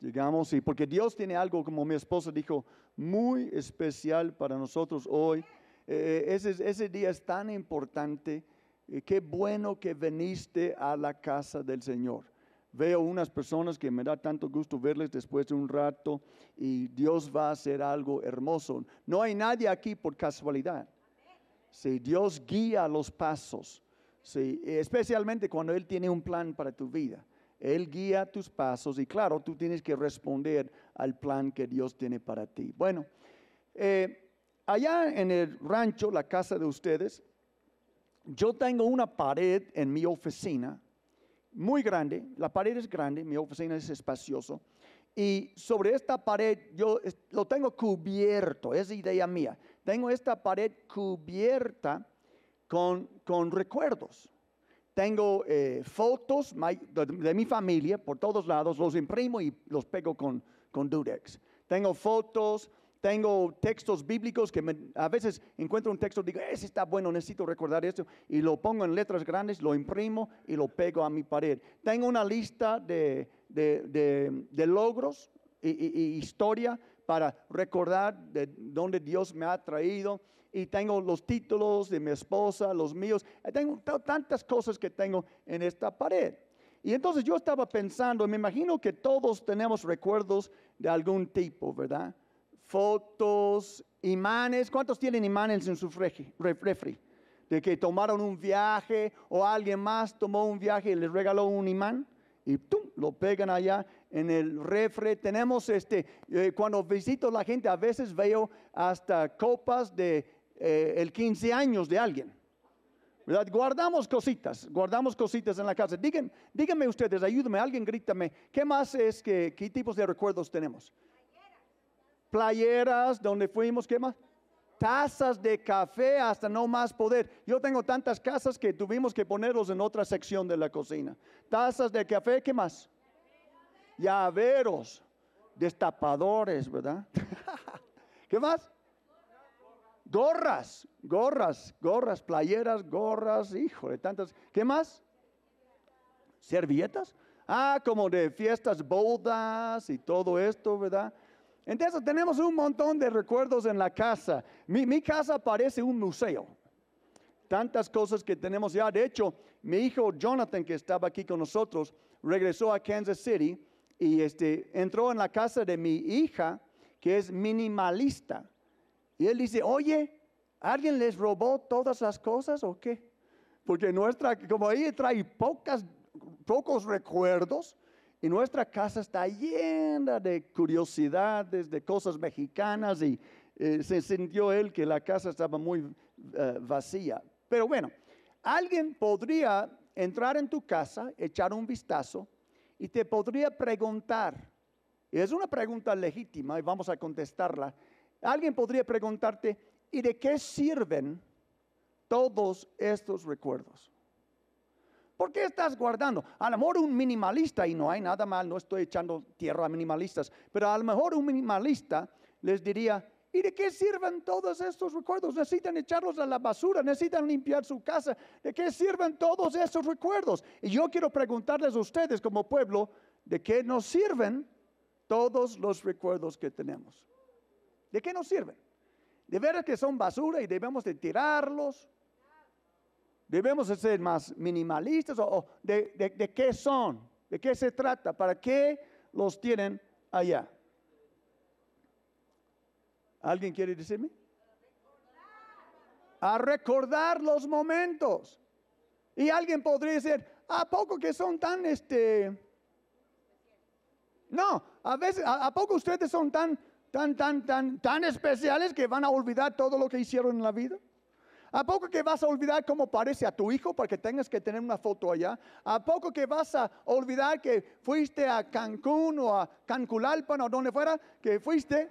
Llegamos y porque Dios tiene algo, como mi esposa dijo, muy especial para nosotros hoy. Eh, ese, ese, día es tan importante. Eh, qué bueno que viniste a la casa del Señor. Veo unas personas que me da tanto gusto verles después de un rato y Dios va a hacer algo hermoso. No hay nadie aquí por casualidad. Si Dios guía los pasos, sí, especialmente cuando Él tiene un plan para tu vida. Él guía tus pasos y claro, tú tienes que responder al plan que Dios tiene para ti. Bueno, eh, allá en el rancho, la casa de ustedes, yo tengo una pared en mi oficina, muy grande, la pared es grande, mi oficina es espacioso, y sobre esta pared yo lo tengo cubierto, es idea mía, tengo esta pared cubierta con, con recuerdos. Tengo eh, fotos de, mi familia por todos lados, los imprimo y los pego con, con Durex. Tengo fotos, tengo textos bíblicos que a veces encuentro un texto y digo, ese está bueno, necesito recordar esto, y lo pongo en letras grandes, lo imprimo y lo pego a mi pared. Tengo una lista de, de, logros y, historia para recordar de dónde Dios me ha traído y tengo los títulos de mi esposa, los míos, tengo tantas cosas que tengo en esta pared. Y entonces yo estaba pensando, me imagino que todos tenemos recuerdos de algún tipo, ¿verdad? Fotos, imanes, ¿cuántos tienen imanes en su refri? De que tomaron un viaje o alguien más tomó un viaje y les regaló un imán y ¡tum! lo pegan allá en el refre. Tenemos este, eh, cuando visito la gente, a veces veo hasta copas de eh, el 15 años de alguien. ¿verdad? Guardamos cositas, guardamos cositas en la casa. Díganme, díganme ustedes, ayúdenme, alguien grítame, ¿qué más es que, qué tipos de recuerdos tenemos? Playeras, donde fuimos, ¿qué más? Tazas de café hasta no más poder. Yo tengo tantas casas que tuvimos que ponerlos en otra sección de la cocina. Tazas de café, ¿qué más? Llaveros, destapadores, ¿verdad? ¿Qué más? Gorras, gorras, gorras, playeras, gorras, hijo de tantas. ¿Qué más? Servilletas. Ah, como de fiestas, bodas y todo esto, ¿verdad? Entonces tenemos un montón de recuerdos en la casa. Mi, mi, casa parece un museo. Tantas cosas que tenemos ya. De hecho, mi hijo Jonathan, que estaba aquí con nosotros, regresó a Kansas City y este, entró en la casa de mi hija, que es minimalista. Y él dice, oye, ¿alguien les robó todas las cosas o qué? Porque nuestra, como ella trae pocos recuerdos, y nuestra casa está llena de curiosidades, de cosas mexicanas, y eh, se sintió él que la casa estaba muy eh, vacía. Pero bueno, alguien podría entrar en tu casa, echar un vistazo, y te podría preguntar, y es una pregunta legítima, y vamos a contestarla, Alguien podría preguntarte, ¿y de qué sirven todos estos recuerdos? ¿Por qué estás guardando? A lo mejor un minimalista, y no hay nada mal, no estoy echando tierra a minimalistas, pero a lo mejor un minimalista les diría, ¿y de qué sirven todos estos recuerdos? Necesitan echarlos a la basura, necesitan limpiar su casa. ¿De qué sirven todos estos recuerdos? Y yo quiero preguntarles a ustedes como pueblo, ¿de qué nos sirven todos los recuerdos que tenemos? ¿De qué nos sirven? De veras que son basura y debemos de tirarlos. Debemos de ser más minimalistas de qué son, de qué se trata, para qué los tienen allá. ¿Alguien quiere decirme? A recordar los momentos. Y alguien podría decir, ¿a poco que son tan este... No, a veces, ¿a, poco ustedes son tan tan, tan, tan, tan especiales que van a olvidar todo lo que hicieron en la vida? ¿A poco que vas a olvidar cómo parece a tu hijo porque tengas que tener una foto allá? ¿A poco que vas a olvidar que fuiste a Cancún o a Canculalpan o donde fuera que fuiste?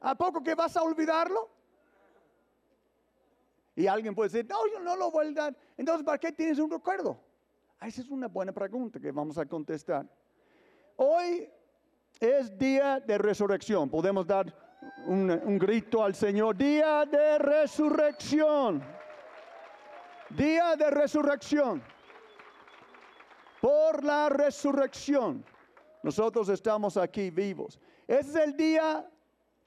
¿A poco que vas a olvidarlo? Y alguien puede decir, no, yo no lo voy a olvidar. Entonces, ¿para qué tienes un recuerdo? Ah, esa es una buena pregunta que vamos a contestar. Hoy es día de resurrección. Podemos dar un, grito al Señor. Día de resurrección. Día de resurrección. Por la resurrección. nosotros estamos aquí vivos. Es el día,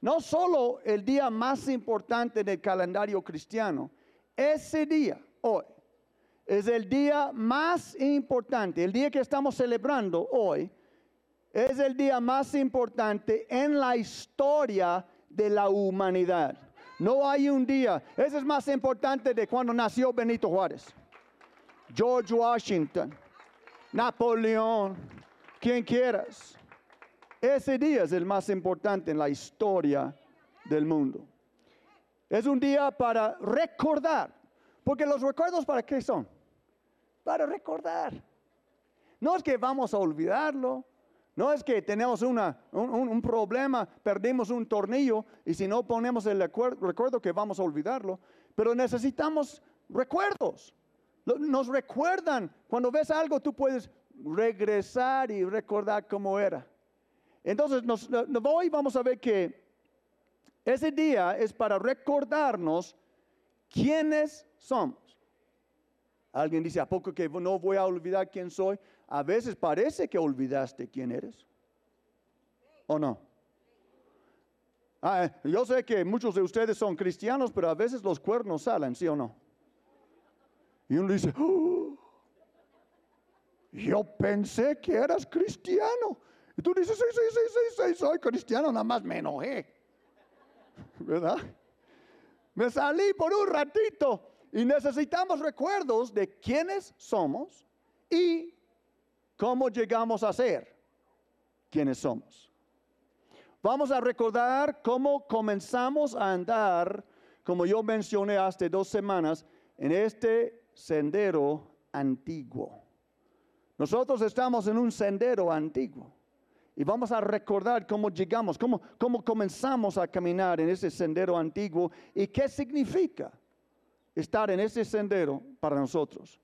no solo el día más importante del calendario cristiano, ese día, hoy, es el día más importante, el día que estamos celebrando hoy, es el día más importante en la historia de la humanidad. No hay un día, ese es más importante de cuando nació Benito Juárez, George Washington, Napoleón, quien quieras. Ese día es el más importante en la historia del mundo. Es un día para recordar, porque los recuerdos para qué son? Para recordar. No es que vamos a olvidarlo, no es que tenemos un, problema, perdimos un tornillo y si no ponemos el recuerdo que vamos a olvidarlo, pero necesitamos recuerdos. Nos recuerdan, cuando ves algo tú puedes regresar y recordar cómo era. Entonces, hoy vamos a ver que ese día es para recordarnos quiénes somos. Alguien dice, ¿a poco que no voy a olvidar quién soy? A veces parece que olvidaste quién eres. ¿O no? Ah, yo sé que muchos de ustedes son cristianos, pero a veces los cuernos salen, ¿sí o no? Y uno dice, oh, yo pensé que eras cristiano. Y tú dices, sí, sí, sí, sí, sí, soy cristiano, nada más me enojé. ¿Verdad? Me salí por un ratito y necesitamos recuerdos de quiénes somos y ¿Cómo llegamos a ser quienes somos? Vamos a recordar cómo comenzamos a andar, como yo mencioné hace dos semanas, en este sendero antiguo. Nosotros estamos en un sendero antiguo. Y vamos a recordar cómo llegamos, cómo, cómo comenzamos a caminar en ese sendero antiguo y qué significa estar en ese sendero para nosotros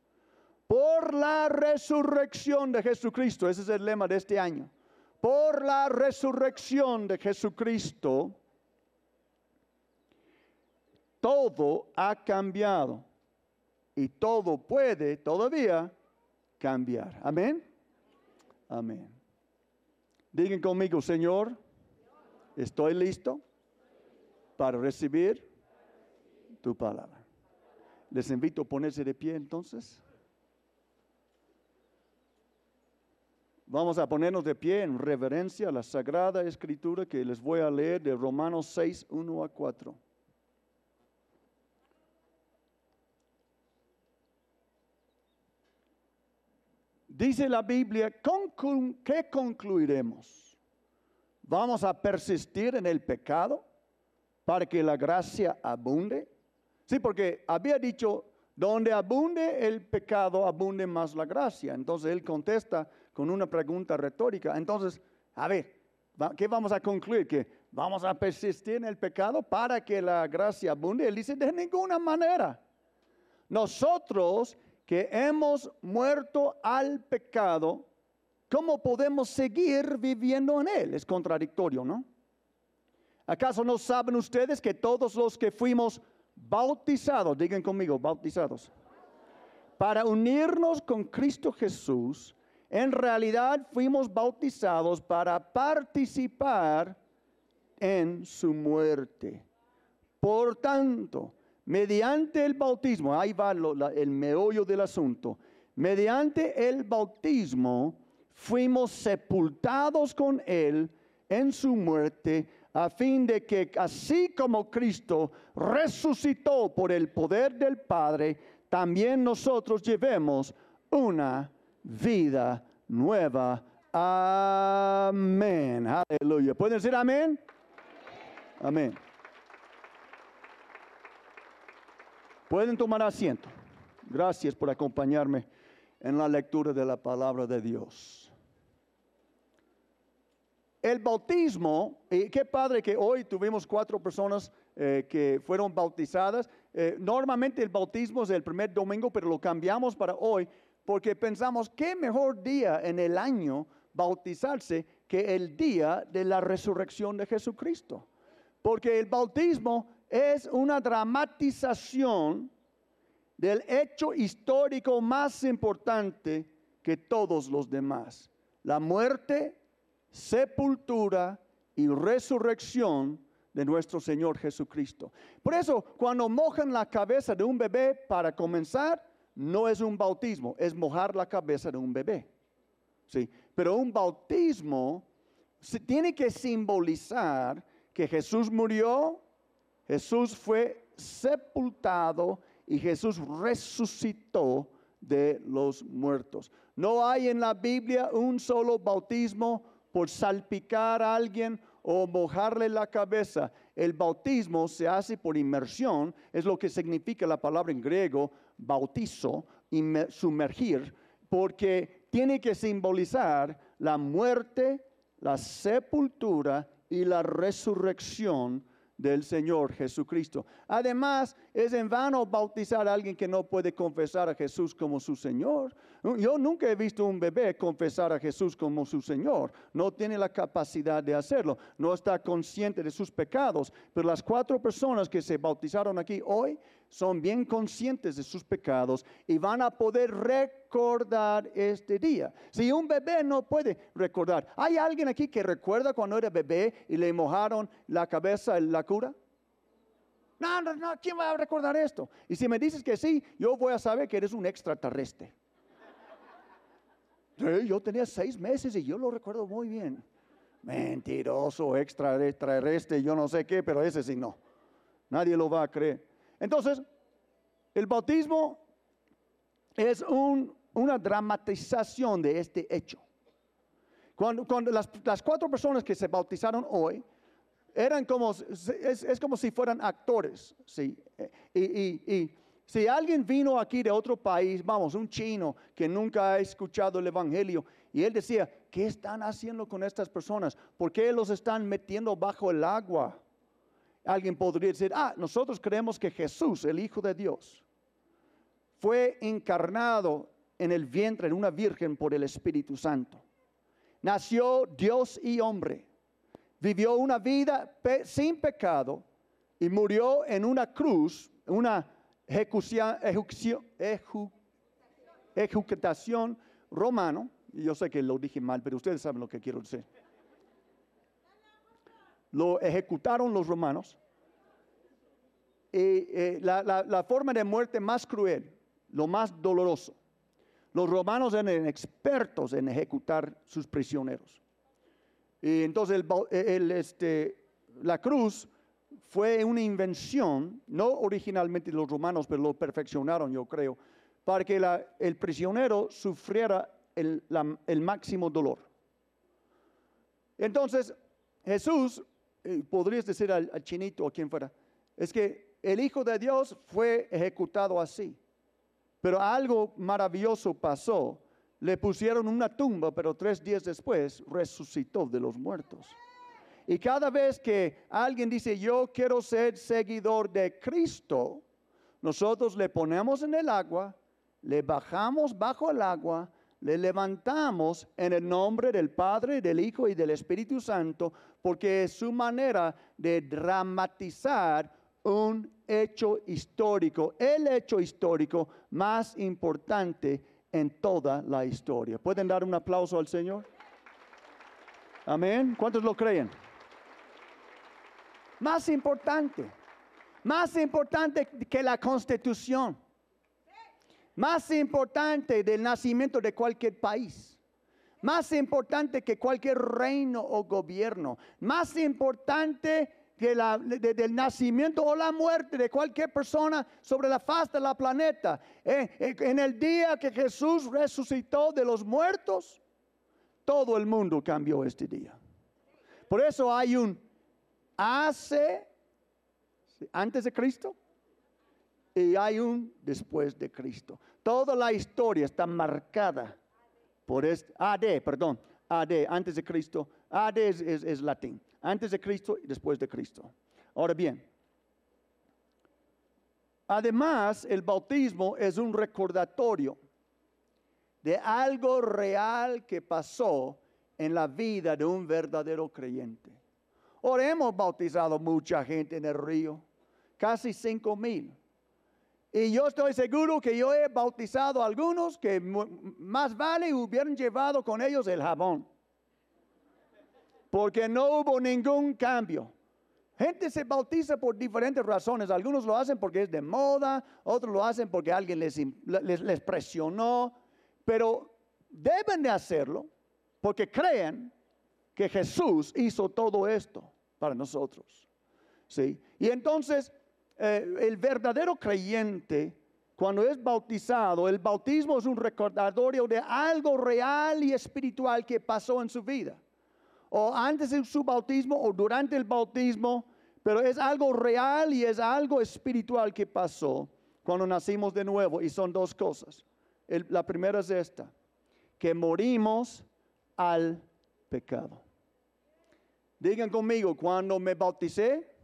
por la resurrección de Jesucristo. Ese es el lema de este año. Por la resurrección de Jesucristo, todo ha cambiado y todo puede todavía cambiar. Amén. Amén. Digan conmigo, Señor, estoy listo para recibir tu palabra. Les invito a ponerse de pie entonces. Vamos a ponernos de pie en reverencia a la Sagrada Escritura que les voy a leer de Romanos 6, 1 a 4. Dice la Biblia, ¿qué concluiremos? ¿Vamos a persistir en el pecado para que la gracia abunde? Sí, porque había dicho, donde abunde el pecado, abunde más la gracia. Entonces él contesta, con una pregunta retórica. Entonces, a ver, ¿qué vamos a concluir? ¿Que vamos a persistir en el pecado para que la gracia abunde? Él dice, de ninguna manera. Nosotros que hemos muerto al pecado, ¿cómo podemos seguir viviendo en él? Es contradictorio, ¿no? ¿Acaso no saben ustedes que todos los que fuimos bautizados, digan conmigo, bautizados, para unirnos con Cristo Jesús, en realidad fuimos bautizados para participar en su muerte. Por tanto, mediante el bautismo, ahí va el meollo del asunto, mediante el bautismo fuimos sepultados con Él en su muerte, a fin de que así como Cristo resucitó por el poder del Padre, también nosotros llevemos una vida nueva. Amén. Aleluya. ¿Pueden decir amén? Amén. Pueden tomar asiento. Gracias por acompañarme en la lectura de la palabra de Dios. El bautismo, y qué padre que hoy tuvimos cuatro personas eh, que fueron bautizadas. Eh, normalmente el bautismo es el primer domingo, pero lo cambiamos para hoy porque pensamos, ¿qué mejor día en el año bautizarse que el día de la resurrección de Jesucristo? Porque el bautismo es una dramatización del hecho histórico más importante que todos los demás. La muerte, sepultura y resurrección de nuestro Señor Jesucristo. Por eso, cuando mojan la cabeza de un bebé para comenzar, no es un bautismo, es mojar la cabeza de un bebé. ¿Sí? Pero un bautismo se tiene que simbolizar que Jesús murió, Jesús fue sepultado y Jesús resucitó de los muertos. No hay en la Biblia un solo bautismo por salpicar a alguien o mojarle la cabeza. El bautismo se hace por inmersión, es lo que significa la palabra en griego bautizo, sumergir, porque tiene que simbolizar la muerte, la sepultura y la resurrección del Señor Jesucristo. Además, es en vano bautizar a alguien que no puede confesar a Jesús como su Señor. Yo nunca he visto un bebé confesar a Jesús como su Señor. No tiene la capacidad de hacerlo. No está consciente de sus pecados. Pero las cuatro personas que se bautizaron aquí hoy son bien conscientes de sus pecados y van a poder recordar este día. Si un bebé no puede recordar, ¿hay alguien aquí que recuerda cuando era bebé y le mojaron la cabeza en la cura? No, no, no, ¿quién va a recordar esto? Y si me dices que sí, yo voy a saber que eres un extraterrestre. yo tenía seis meses y yo lo recuerdo muy bien. Mentiroso, extraterrestre, yo no sé qué, pero ese sí no. Nadie lo va a creer. Entonces, el bautismo es una dramatización de este hecho. Cuando, las, cuatro personas que se bautizaron hoy eran como, es, como si fueran actores, ¿sí? y si alguien vino aquí de otro país, vamos, un chino que nunca ha escuchado el Evangelio, y él decía, ¿qué están haciendo con estas personas? ¿Por qué los están metiendo bajo el agua? Alguien podría decir, ah, nosotros creemos que Jesús, el Hijo de Dios, fue encarnado en el vientre de una virgen por el Espíritu Santo. Nació Dios y hombre. Vivió una vida sin pecado y murió en una cruz, una ejecución, ejecutación romano. Yo sé que lo dije mal, pero ustedes saben lo que quiero decir. Lo ejecutaron los romanos. Y, eh, la, forma de muerte más cruel, lo más doloroso. Los romanos eran expertos en ejecutar sus prisioneros. Y entonces el, este, la cruz fue una invención, no originalmente los romanos, pero lo perfeccionaron, yo creo, para que el prisionero sufriera el, máximo dolor. Entonces, Jesús, eh, podrías decir al, al chinito o quien fuera, es que el Hijo de Dios fue ejecutado así. Pero algo maravilloso pasó. Le pusieron una tumba, pero tres días después resucitó de los muertos. Y cada vez que alguien dice, yo quiero ser seguidor de Cristo, nosotros le ponemos en el agua, le bajamos bajo el agua, le levantamos en el nombre del Padre, del Hijo y del Espíritu Santo, porque es su manera de dramatizar un hecho histórico, el hecho histórico más importante en toda la historia. ¿Pueden dar un aplauso al Señor? Amén. ¿Cuántos lo creen? Más importante, más importante que la constitución, más importante del nacimiento de cualquier país, más importante que cualquier reino o gobierno, más importante que la, nacimiento o la muerte de cualquier persona sobre la faz de la planeta. Eh, eh, en el día que Jesús resucitó de los muertos, todo el mundo cambió este día. Por eso hay un hace antes de Cristo y hay un después de Cristo. Toda la historia está marcada por este, AD, perdón, AD, antes de Cristo. AD es, latín, antes de Cristo y después de Cristo. Ahora bien, además el bautismo es un recordatorio de algo real que pasó en la vida de un verdadero creyente. Ahora hemos bautizado mucha gente en el río, casi cinco mil. Y yo estoy seguro que yo he bautizado a algunos que más vale hubieran llevado con ellos el jabón. porque no hubo ningún cambio. Gente se bautiza por diferentes razones. Algunos lo hacen porque es de moda, otros lo hacen porque alguien les, les, les presionó, pero deben de hacerlo porque creen que Jesús hizo todo esto para nosotros. ¿sí? Y entonces, eh, el verdadero creyente, cuando es bautizado, el bautismo es un recordatorio de algo real y espiritual que pasó en su vida. O antes de su bautismo o durante el bautismo, pero es algo real y es algo espiritual que pasó cuando nacimos de nuevo. Y son dos cosas. la primera es esta, que morimos al pecado. Digan conmigo, cuando me bauticé,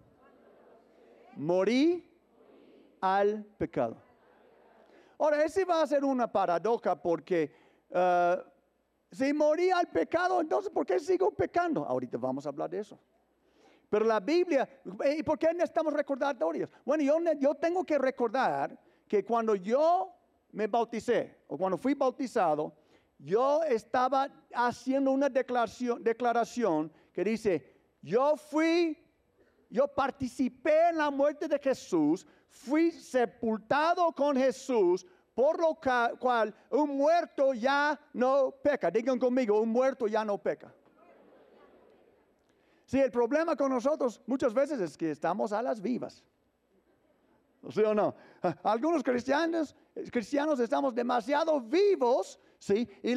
morí al pecado. Ahora, ese va a ser una paradoja porque uh, si morí al pecado, entonces ¿por qué sigo pecando? Ahorita vamos a hablar de eso. Pero la Biblia, ¿y por qué necesitamos recordatorios? Bueno, yo, yo tengo que recordar que cuando yo me bauticé o cuando fui bautizado, yo estaba haciendo una declaración, declaración que dice, yo fui, yo participé en la muerte de Jesús, fui sepultado con Jesús, por lo cual un muerto ya no peca. Digan conmigo, un muerto ya no peca. Sí, el problema con nosotros muchas veces es que estamos a las vivas. ¿Sí o no? Algunos cristianos, cristianos estamos demasiado vivos, ¿sí? Y,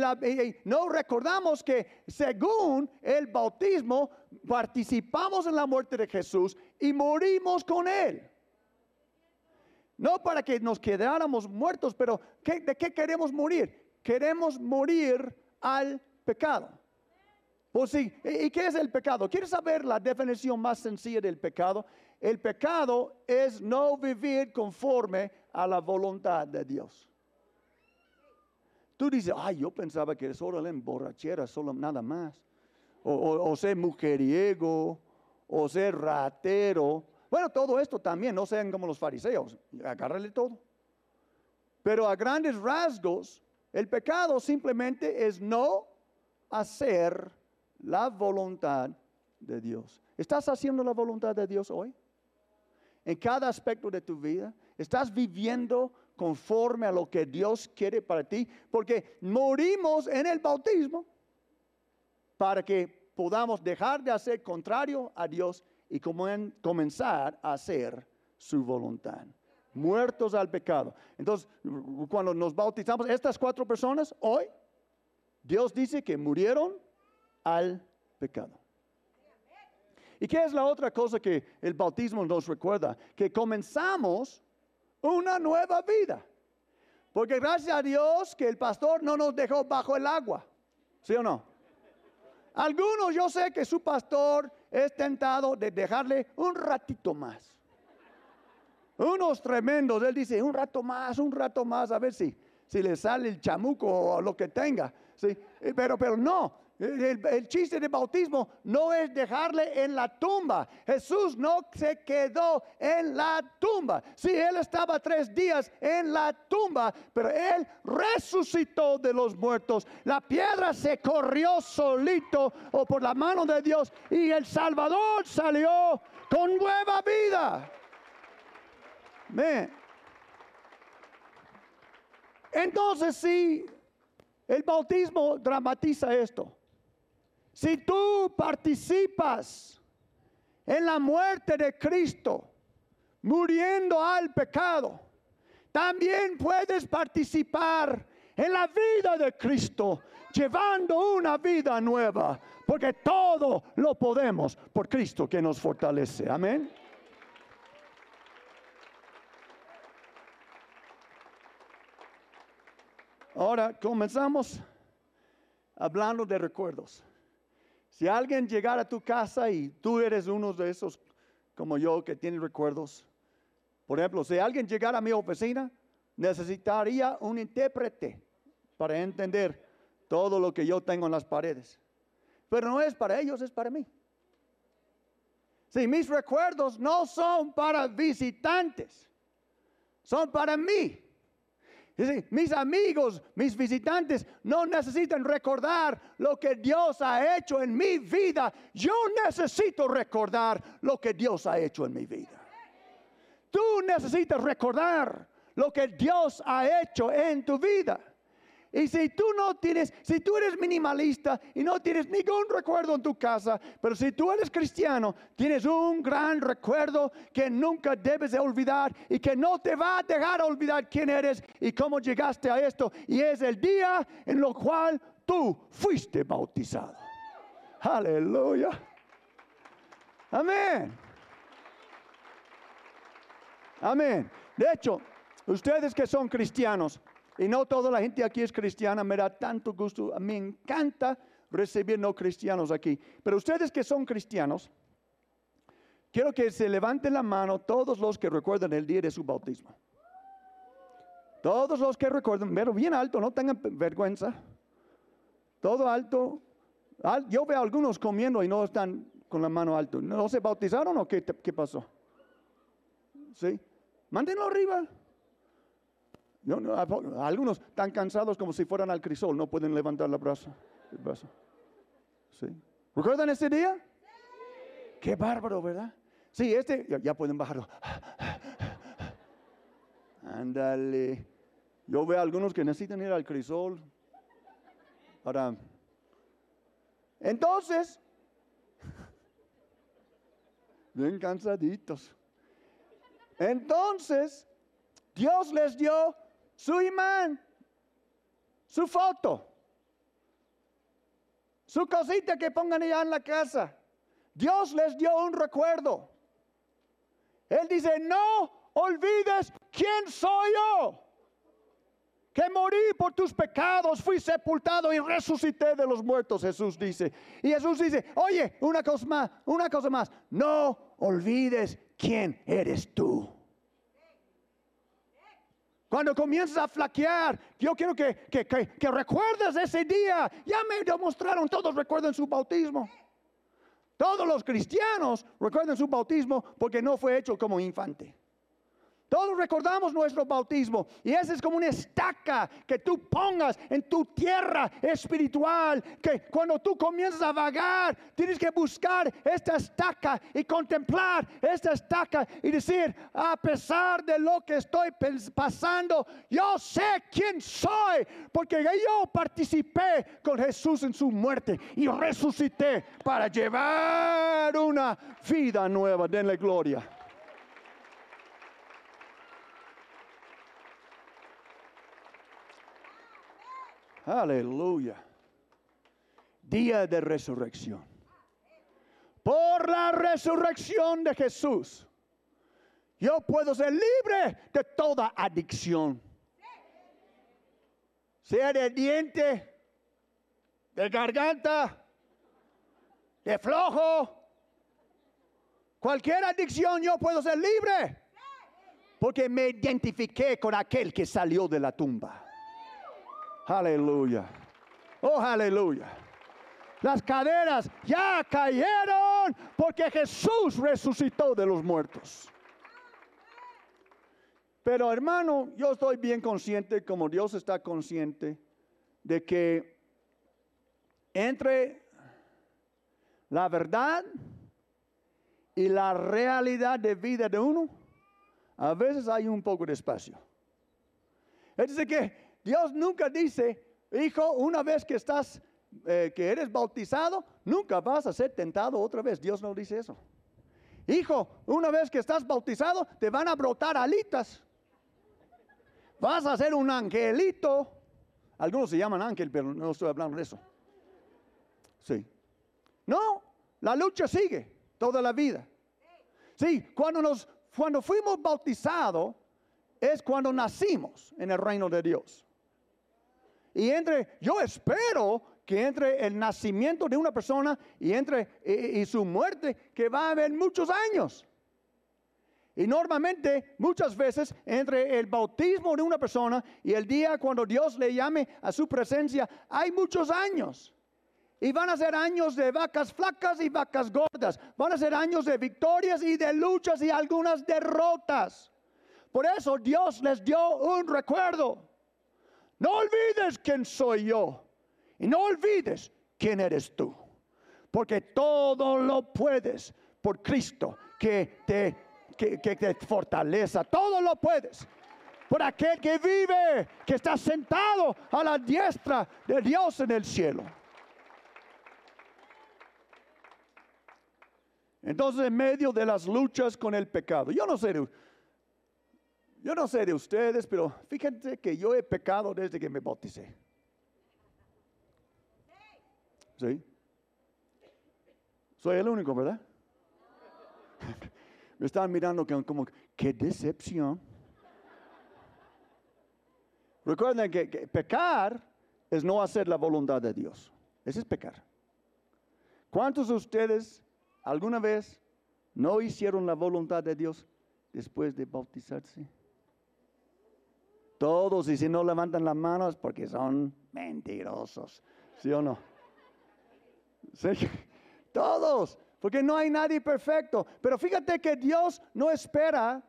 no recordamos que según el bautismo participamos en la muerte de Jesús y morimos con Él. No para que nos quedáramos muertos, pero ¿de qué queremos morir? Queremos morir al pecado. Pues sí, ¿y qué es el pecado? ¿Quieres saber la definición más sencilla del pecado? El pecado es no vivir conforme a la voluntad de Dios. Tú dices, ay, yo pensaba que solo la emborrachera, solo nada más. O, ser mujeriego, o ser ratero. Bueno, todo esto también, no sean como los fariseos, agárrale todo. Pero a grandes rasgos, el pecado simplemente es no hacer la voluntad de Dios. ¿Estás haciendo la voluntad de Dios hoy? En cada aspecto de tu vida. ¿Estás viviendo conforme a lo que Dios quiere para ti? Porque morimos en el bautismo para que podamos dejar de hacer contrario a Dios y comenzar a hacer su voluntad. Muertos al pecado. Entonces, cuando nos bautizamos, estas cuatro personas hoy, Dios dice que murieron al pecado. ¿Y qué es la otra cosa que el bautismo nos recuerda? Que comenzamos una nueva vida. Porque gracias a Dios que el pastor no nos dejó bajo el agua. ¿Sí o no? Algunos yo sé que su pastor es tentado de dejarle un ratito más. Unos tremendos, él dice, un rato más, un rato más, a ver si, si le sale el chamuco o lo que tenga. ¿sí? Pero, pero no, el, chiste de bautismo no es dejarle en la tumba. Jesús no se quedó en la tumba. Sí, él estaba tres días en la tumba, pero él resucitó de los muertos. La piedra se corrió solito o por la mano de Dios y el Salvador salió con nueva vida. Entonces sí, el bautismo dramatiza esto. Si tú participas en la muerte de Cristo, muriendo al pecado, también puedes participar en la vida de Cristo, llevando una vida nueva, porque todo lo podemos por Cristo que nos fortalece. Amén. Ahora comenzamos hablando de recuerdos. Si alguien llegara a tu casa y tú eres uno de esos como yo que tiene recuerdos, por ejemplo, si alguien llegara a mi oficina, necesitaría un intérprete para entender todo lo que yo tengo en las paredes. Pero no es para ellos, es para mí. Si mis recuerdos no son para visitantes, son para mí. Mis amigos, mis visitantes no necesitan recordar lo que Dios ha hecho en mi vida. Yo necesito recordar lo que Dios ha hecho en mi vida. Tú necesitas recordar lo que Dios ha hecho en tu vida. Y si tú no tienes, si tú eres minimalista y no tienes ningún recuerdo en tu casa, pero si tú eres cristiano, tienes un gran recuerdo que nunca debes de olvidar y que no te va a dejar olvidar quién eres y cómo llegaste a esto. Y es el día en lo cual tú fuiste bautizado. Aleluya. Amén. Amén. De hecho, ustedes que son cristianos, y no toda la gente aquí es cristiana, me da tanto gusto, me encanta recibir no cristianos aquí. Pero ustedes que son cristianos, quiero que se levanten la mano todos los que recuerdan el día de su bautismo. Todos los que recuerdan, pero bien alto, no tengan vergüenza. Todo alto. Yo veo algunos comiendo y no están con la mano alto. ¿No se bautizaron o qué, qué pasó? ¿Sí? Mándenlo arriba algunos tan cansados como si fueran al crisol, no pueden levantar la brazo, el brazo. ¿Sí? ¿Recuerdan ese día? Qué bárbaro, ¿verdad? Sí, este, ya, pueden bajarlo. Ándale. Yo veo a algunos que necesitan ir al crisol para... Entonces, bien cansaditos. Entonces, Dios les dio su imán, su foto, su cosita que pongan allá en la casa. Dios les dio un recuerdo. Él dice, no olvides quién soy yo. Que morí por tus pecados, fui sepultado y resucité de los muertos, Jesús dice. Y Jesús dice, oye, una cosa más, una cosa más, no olvides quién eres tú. Cuando comienzas a flaquear, yo quiero que, que, que, recuerdes ese día. Ya me demostraron, todos recuerdan su bautismo. Todos los cristianos recuerdan su bautismo porque no fue hecho como infante. Todos recordamos nuestro bautismo y ese es como una estaca que tú pongas en tu tierra espiritual, que cuando tú comienzas a vagar, tienes que buscar esta estaca y contemplar esta estaca y decir, a pesar de lo que estoy pasando, yo sé quién soy, porque yo participé con Jesús en su muerte y resucité para llevar una vida nueva. Denle gloria. Aleluya. Día de resurrección. Por la resurrección de Jesús, yo puedo ser libre de toda adicción. Sea de diente, de garganta, de flojo. Cualquier adicción yo puedo ser libre. Porque me identifiqué con aquel que salió de la tumba. Aleluya. Oh, aleluya. Las caderas ya cayeron porque Jesús resucitó de los muertos. Pero hermano, yo estoy bien consciente, como Dios está consciente, de que entre la verdad y la realidad de vida de uno, a veces hay un poco de espacio. Es que Dios nunca dice, hijo, una vez que estás, eh, que eres bautizado, nunca vas a ser tentado otra vez. Dios no dice eso. Hijo, una vez que estás bautizado, te van a brotar alitas. Vas a ser un angelito. Algunos se llaman ángel, pero no estoy hablando de eso. Sí. No, la lucha sigue toda la vida. Sí, cuando nos cuando fuimos bautizados es cuando nacimos en el reino de Dios. Y entre, yo espero que entre el nacimiento de una persona y entre y, su muerte, que va a haber muchos años. Y normalmente, muchas veces, entre el bautismo de una persona y el día cuando Dios le llame a su presencia, hay muchos años. Y van a ser años de vacas flacas y vacas gordas. Van a ser años de victorias y de luchas y algunas derrotas. Por eso Dios les dio un recuerdo. No olvides quién soy yo. Y no olvides quién eres tú. Porque todo lo puedes por Cristo que te, que, te fortaleza. Todo lo puedes por aquel que vive, que está sentado a la diestra de Dios en el cielo. Entonces, en medio de las luchas con el pecado, yo no sé yo no sé de ustedes, pero fíjense que yo he pecado desde que me bauticé. ¿Sí? Soy el único, ¿verdad? me están mirando como, qué decepción. Recuerden que, pecar es no hacer la voluntad de Dios. Ese es pecar. ¿Cuántos de ustedes alguna vez no hicieron la voluntad de Dios después de bautizarse? Todos, y si no levantan las manos, porque son mentirosos. ¿Sí o no? ¿Sí? Todos, porque no hay nadie perfecto. Pero fíjate que Dios no espera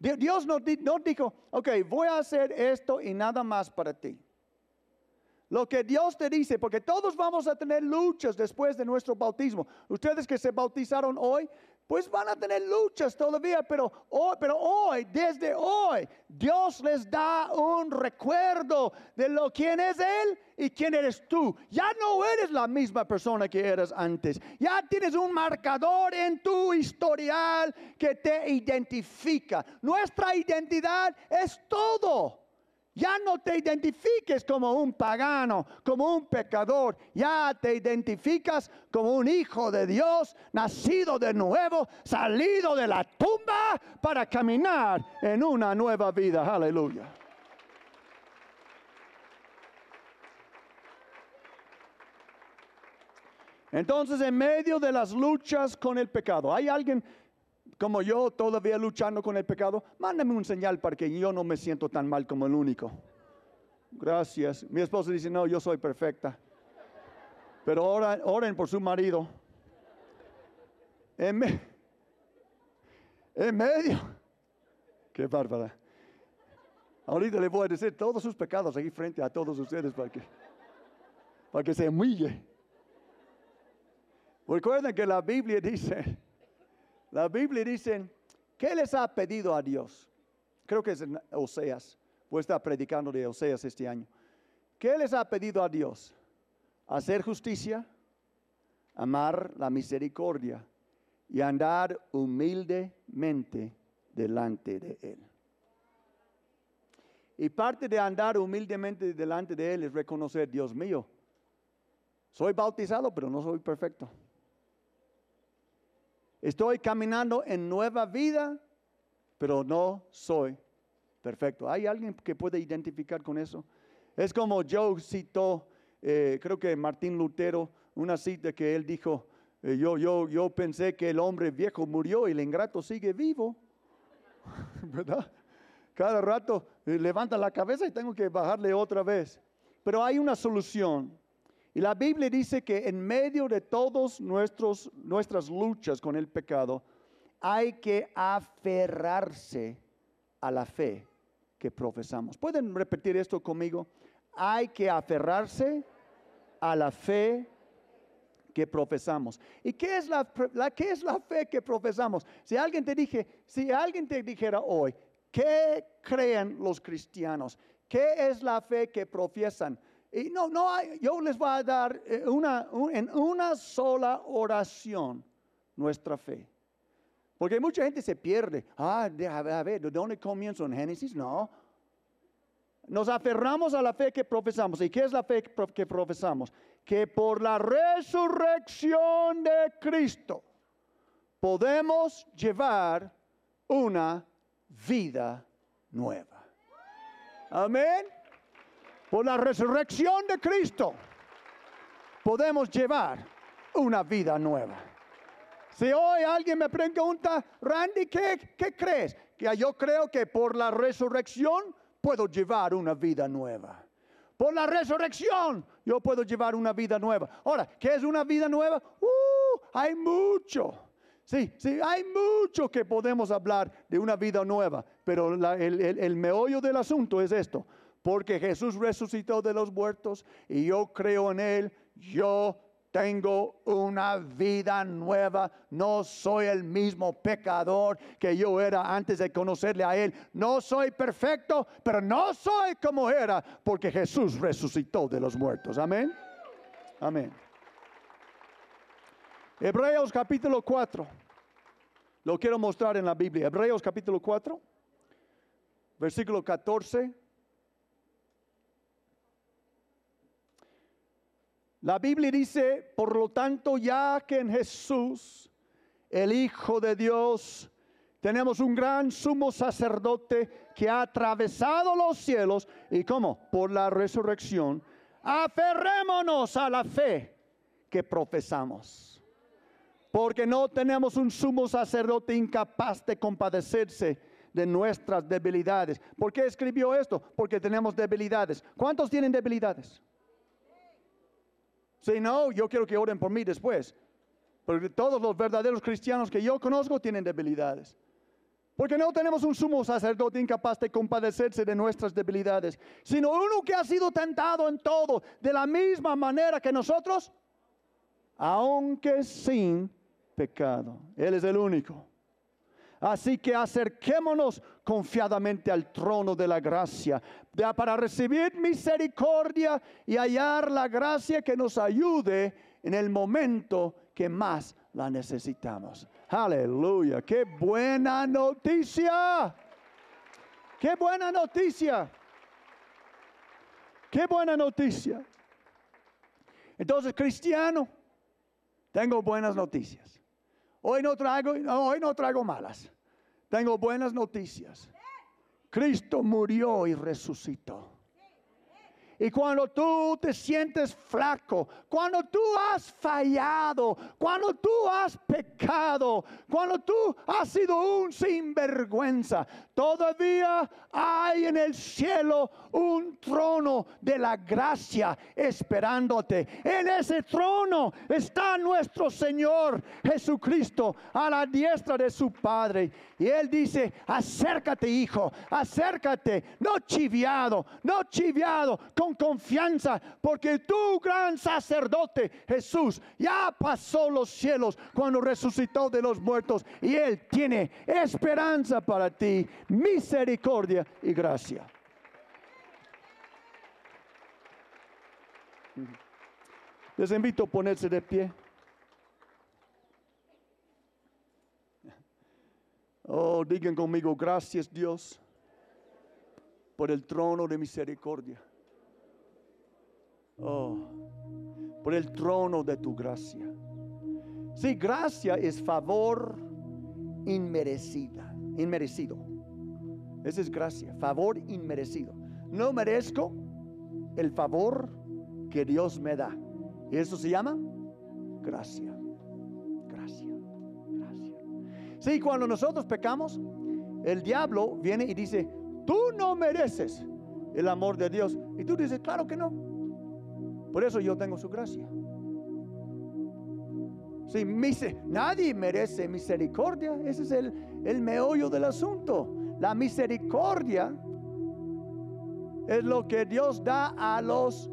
Dios no, dijo, ok, voy a hacer esto y nada más para ti. Lo que Dios te dice, porque todos vamos a tener luchas después de nuestro bautismo. Ustedes que se bautizaron hoy, pues van a tener luchas todavía, pero hoy, desde hoy, Dios les da un recuerdo de lo quién es Él y quién eres tú. Ya no eres la misma persona que eras antes. Ya tienes un marcador en tu historial que te identifica. Nuestra identidad es todo. Ya no te identifiques como un pagano, como un pecador. Ya te identificas como un hijo de Dios, nacido de nuevo, salido de la tumba para caminar en una nueva vida. Aleluya. Entonces, en medio de las luchas con el pecado, ¿hay alguien como yo todavía luchando con el pecado, mándame un señal para que yo no me siento tan mal como el único. Gracias. Mi esposa dice, no, yo soy perfecta. Pero oren, oren por su marido. En, en medio. Qué bárbara. Ahorita le voy a decir todos sus pecados aquí frente a todos ustedes para que, para que se humille. Recuerden que la Biblia dice la Biblia dice, ¿qué les ha pedido a Dios? Creo que es en Oseas. Voy a estar predicando de Oseas este año. ¿Qué les ha pedido a Dios? Hacer justicia, amar la misericordia y andar humildemente delante de Él. Y parte de andar humildemente delante de Él es reconocer, Dios mío, soy bautizado, pero no soy perfecto. Estoy caminando en nueva vida, pero no soy perfecto. ¿Hay alguien que puede identificar con eso? Es como Joe citó, eh, creo que Martín Lutero, una cita que él dijo, eh, yo, yo, yo pensé que el hombre viejo murió y el ingrato sigue vivo. ¿Verdad? Cada rato eh, levanta la cabeza y tengo que bajarle otra vez. Pero hay una solución. Y la Biblia dice que en medio de todas nuestras luchas con el pecado, hay que aferrarse a la fe que profesamos. ¿Pueden repetir esto conmigo? Hay que aferrarse a la fe que profesamos. ¿Y qué es la, qué es la fe que profesamos? Si alguien te dije, si alguien te dijera hoy, ¿qué creen los cristianos? ¿Qué es la fe que profesan? Y no, no hay, yo les voy a dar eh, una, en una sola oración nuestra fe. Porque mucha gente se pierde. Ah, a ver, ¿de dónde comienzo? ¿En Génesis? No. Nos aferramos a la fe que profesamos. ¿Y qué es la fe que profesamos? Que por la resurrección de Cristo podemos llevar una vida nueva. Amén por la resurrección de Cristo, podemos llevar una vida nueva. Si hoy alguien me pregunta, Randy, ¿qué, ¿qué, crees? Que yo creo que por la resurrección puedo llevar una vida nueva. Por la resurrección yo puedo llevar una vida nueva. Ahora, ¿qué es una vida nueva? Uh, hay mucho. Sí, sí, hay mucho que podemos hablar de una vida nueva, pero el, el meollo del asunto es esto porque Jesús resucitó de los muertos y yo creo en Él, yo tengo una vida nueva. No soy el mismo pecador que yo era antes de conocerle a Él. No soy perfecto, pero no soy como era porque Jesús resucitó de los muertos. Amén. Amén. Hebreos capítulo 4. Lo quiero mostrar en la Biblia. Hebreos capítulo 4, versículo 14 La Biblia dice, por lo tanto, ya que en Jesús, el Hijo de Dios, tenemos un gran sumo sacerdote que ha atravesado los cielos y como por la resurrección, aferrémonos a la fe que profesamos. Porque no tenemos un sumo sacerdote incapaz de compadecerse de nuestras debilidades. ¿Por qué escribió esto? Porque tenemos debilidades. ¿Cuántos tienen debilidades? Si no, yo quiero que oren por mí después. Porque todos los verdaderos cristianos que yo conozco tienen debilidades. Porque no tenemos un sumo sacerdote incapaz de compadecerse de nuestras debilidades, sino uno que ha sido tentado en todo de la misma manera que nosotros, aunque sin pecado. Él es el único. Así que acerquémonos confiadamente al trono de la gracia para recibir misericordia y hallar la gracia que nos ayude en el momento que más la necesitamos. Aleluya, qué buena noticia. Qué buena noticia. Qué buena noticia. Entonces, cristiano, tengo buenas noticias. Hoy no traigo, hoy no traigo malas. Tengo buenas noticias. Cristo murió y resucitó. Y cuando tú te sientes flaco, cuando tú has fallado, cuando tú has pecado, cuando tú has sido un sinvergüenza, todavía hay en el cielo un trono de la gracia esperándote. En ese trono está nuestro Señor Jesucristo a la diestra de su Padre. Y Él dice, acércate hijo, acércate, no chiviado, no chiviado con confianza, porque tu gran sacerdote Jesús ya pasó los cielos cuando resucitó de los muertos y Él tiene esperanza para ti, misericordia y gracia. Les invito a ponerse de pie. Oh, digan conmigo, gracias Dios por el trono de misericordia. Oh, por el trono de tu gracia. Sí, gracia es favor inmerecida, inmerecido. Esa es gracia, favor inmerecido. No merezco el favor que Dios me da. Eso se llama gracia. Gracia. Gracia. Sí, cuando nosotros pecamos, el diablo viene y dice, tú no mereces el amor de Dios. Y tú dices, claro que no. Por eso yo tengo su gracia. Sí, nadie merece misericordia. Ese es el, el meollo del asunto. La misericordia es lo que Dios da a los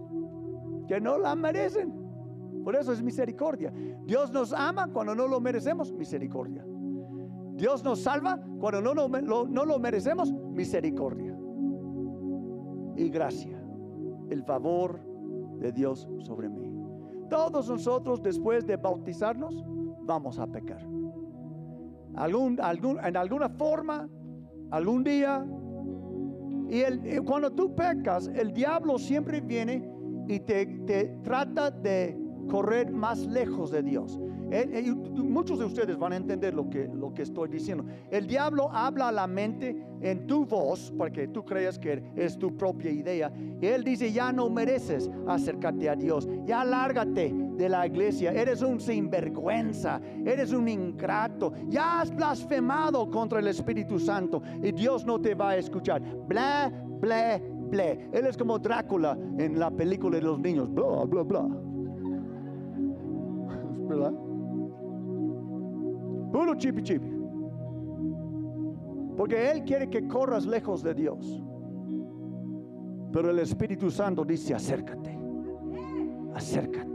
que no la merecen. Por eso es misericordia. Dios nos ama cuando no lo merecemos, misericordia. Dios nos salva cuando no no lo merecemos, misericordia. Y gracia, el favor de Dios sobre mí. Todos nosotros después de bautizarnos vamos a pecar. Algún, algún, en alguna forma, algún día. Y el, cuando tú pecas, el diablo siempre viene y te, trata de correr más lejos de Dios. muchos de ustedes van a entender lo que, lo que estoy diciendo. El diablo habla a la mente en tu voz, porque tú crees que es tu propia idea. Y él dice, ya no mereces acercarte a Dios. Ya lárgate de la iglesia. Eres un sinvergüenza. Eres un ingrato. Ya has blasfemado contra el Espíritu Santo. Y Dios no te va a escuchar. Bla, bla, bla. Él es como Drácula en la película de los niños. Bla, bla, bla. ¿verdad? Puro chipi chipi. Porque Él quiere que corras lejos de Dios. Pero el Espíritu Santo dice, acércate, acércate,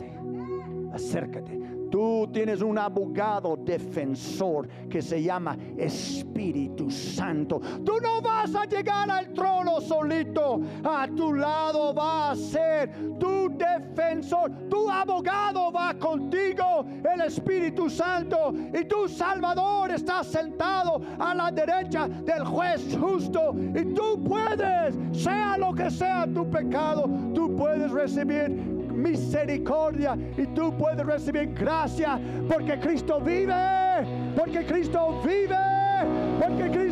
acércate. Tú tienes un abogado defensor que se llama Espíritu Santo. Tú no vas a llegar al trono solito. A tu lado va a ser tu defensor. Tu abogado va contigo, el Espíritu Santo. Y tu Salvador está sentado a la derecha del juez justo. Y tú puedes, sea lo que sea tu pecado, tú puedes recibir misericordia y tú puedes recibir gracia porque Cristo vive, porque Cristo vive, porque Cristo.